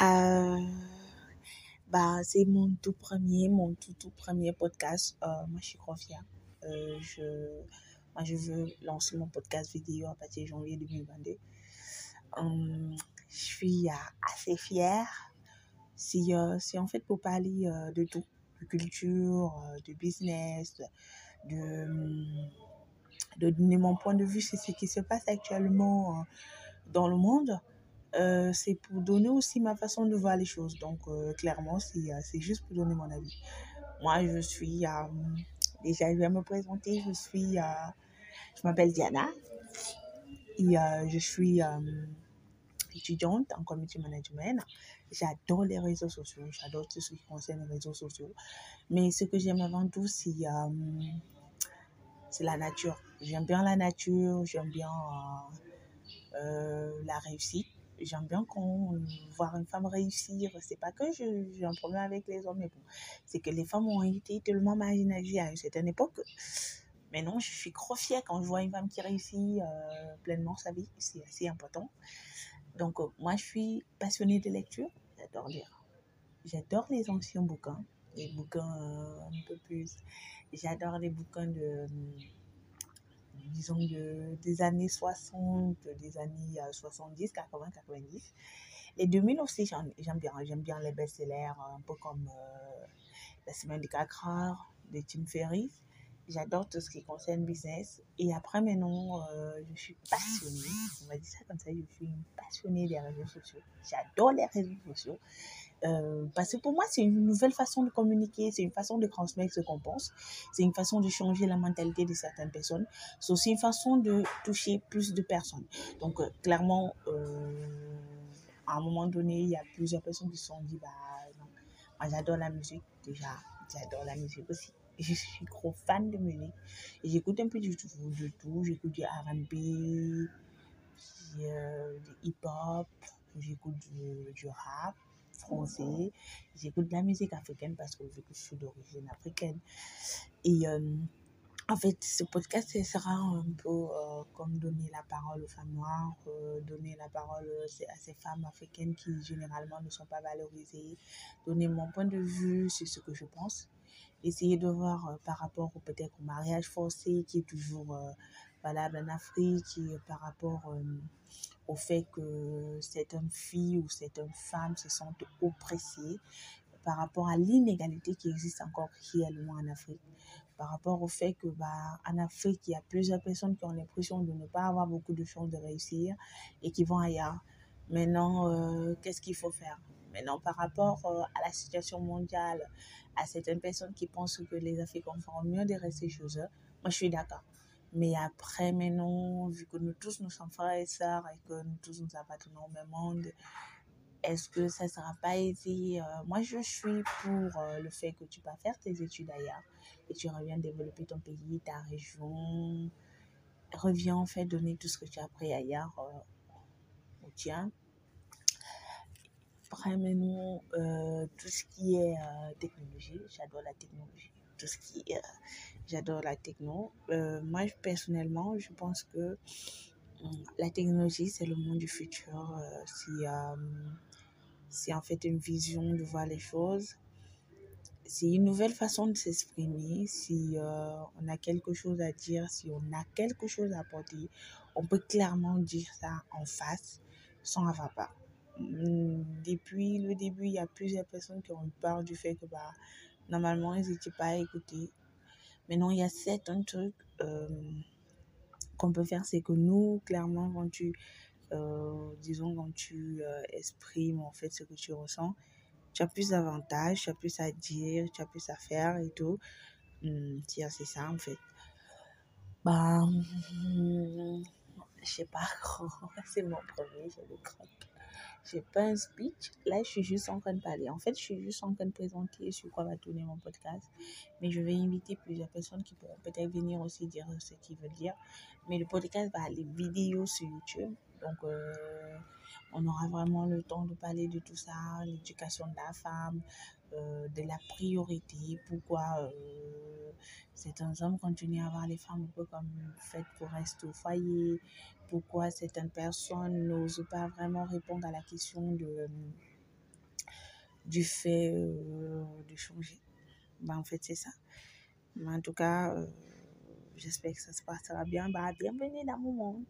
Euh, bah, c'est mon tout premier, mon tout, tout premier podcast. Euh, moi, je suis trop. Euh, je, moi, je veux lancer mon podcast vidéo à partir de janvier 2022. Hum, je suis assez fière. C'est en fait pour parler de tout, de culture, de business, de, de donner mon point de vue sur ce qui se passe actuellement dans le monde. Euh, c'est pour donner aussi ma façon de voir les choses. Donc, euh, clairement, c'est, euh, c'est juste pour donner mon avis. Moi, je suis, déjà, je vais me présenter, je suis, je m'appelle Diana et je suis étudiante en community management. J'adore les réseaux sociaux, j'adore tout ce qui concerne les réseaux sociaux. Mais ce que j'aime avant tout, c'est, c'est la nature. J'aime bien la nature, j'aime bien la réussite j'aime bien quand voir une femme réussir. C'est pas que j'ai un problème avec les hommes, mais bon, c'est que les femmes ont été tellement marginalisées à une certaine époque. Mais non, je suis trop fière quand je vois une femme qui réussit euh, pleinement sa vie. C'est assez important. Donc, euh, moi, je suis passionnée de lecture. J'adore lire. J'adore les anciens bouquins, les bouquins euh, un peu plus. J'adore les bouquins de disons, de, des années 60, des années 70, 80, 90. Les 2000 aussi, j'aime bien. J'aime bien les best-sellers, un peu comme euh, La semaine des 4 heures de Tim Ferriss. J'adore tout ce qui concerne business. Et après, maintenant, euh, je suis passionnée. On va dire ça comme ça, je suis une passionnée des réseaux sociaux. J'adore les réseaux sociaux. Euh, parce que pour moi, c'est une nouvelle façon de communiquer, c'est une façon de transmettre ce qu'on pense, c'est une façon de changer la mentalité de certaines personnes, c'est aussi une façon de toucher plus de personnes. Donc, euh, clairement, euh, à un moment donné, il y a plusieurs personnes qui se sont dit, bah, moi j'adore la musique, déjà, j'adore la musique aussi. Je suis trop fan de musique. J'écoute un peu du tout, de tout. J'écoute du RB, du, hip-hop, j'écoute du rap français, j'écoute de la musique africaine parce que je suis d'origine africaine. Et euh, en fait, ce podcast sera un peu euh, comme donner la parole aux femmes noires, euh, donner la parole à ces femmes africaines qui généralement ne sont pas valorisées, donner mon point de vue sur ce que je pense, essayer de voir par rapport peut-être au mariage forcé qui est toujours valable en Afrique, par rapport au fait que certaines filles ou certaines femmes se sentent oppressées par rapport à l'inégalité qui existe encore réellement en Afrique, par rapport au fait que bah, en Afrique, il y a plusieurs personnes qui ont l'impression de ne pas avoir beaucoup de chances de réussir et qui vont ailleurs. Maintenant, euh, qu'est-ce qu'il faut faire? Maintenant, par rapport euh, à la situation mondiale, à certaines personnes qui pensent que les Africains feront mieux de rester chez eux, moi je suis d'accord. Mais après, maintenant, vu que nous tous nous sommes frères et sœurs et que nous tous nous appartenons au même monde, est-ce que ça ne sera pas aisé euh, Moi, je suis pour euh, le fait que tu vas faire tes études ailleurs et tu reviens développer ton pays, ta région. Reviens en fait donner tout ce que tu as appris ailleurs euh, au tien. Après, maintenant, tout ce qui est technologie, j'adore la technologie tout ce qui est. J'adore la techno. Euh, moi, personnellement, je pense que hum, la technologie, c'est le monde du futur. Euh, c'est en fait une vision de voir les choses. C'est une nouvelle façon de s'exprimer. Si euh, on a quelque chose à dire, si on a quelque chose à apporter, on peut clairement dire ça en face sans avoir peur. Hum, depuis le début, il y a plusieurs personnes qui ont peur du fait que bah, Normalement, ils n'étaient pas écoutés. Maintenant, il y a certains trucs euh, qu'on peut faire, c'est que nous, clairement, quand tu, euh, disons, quand tu euh, exprimes en fait ce que tu ressens, tu as plus d'avantages, tu as plus à dire, tu as plus à faire et tout. Hum, c'est ça en fait. Bah, je sais pas, c'est mon premier, je le crois j'ai pas un speech. Là, je suis juste en train de parler. En fait, je suis juste en train de présenter sur quoi va tourner mon podcast. Mais je vais inviter plusieurs personnes qui pourront peut-être venir aussi dire ce qu'ils veulent dire. Mais le podcast va aller vidéo sur YouTube. Donc, euh, on aura vraiment le temps de parler de tout ça, l'éducation de la femme, euh, de la priorité, pourquoi euh, certains hommes continuent à avoir les femmes un peu comme faites pour rester au foyer, pourquoi certaines personnes n'osent pas vraiment répondre à la question de, du fait euh, de changer. Bah, en fait, c'est ça. Mais en tout cas, euh, j'espère que ça se passera bien. Bah, bienvenue dans mon monde.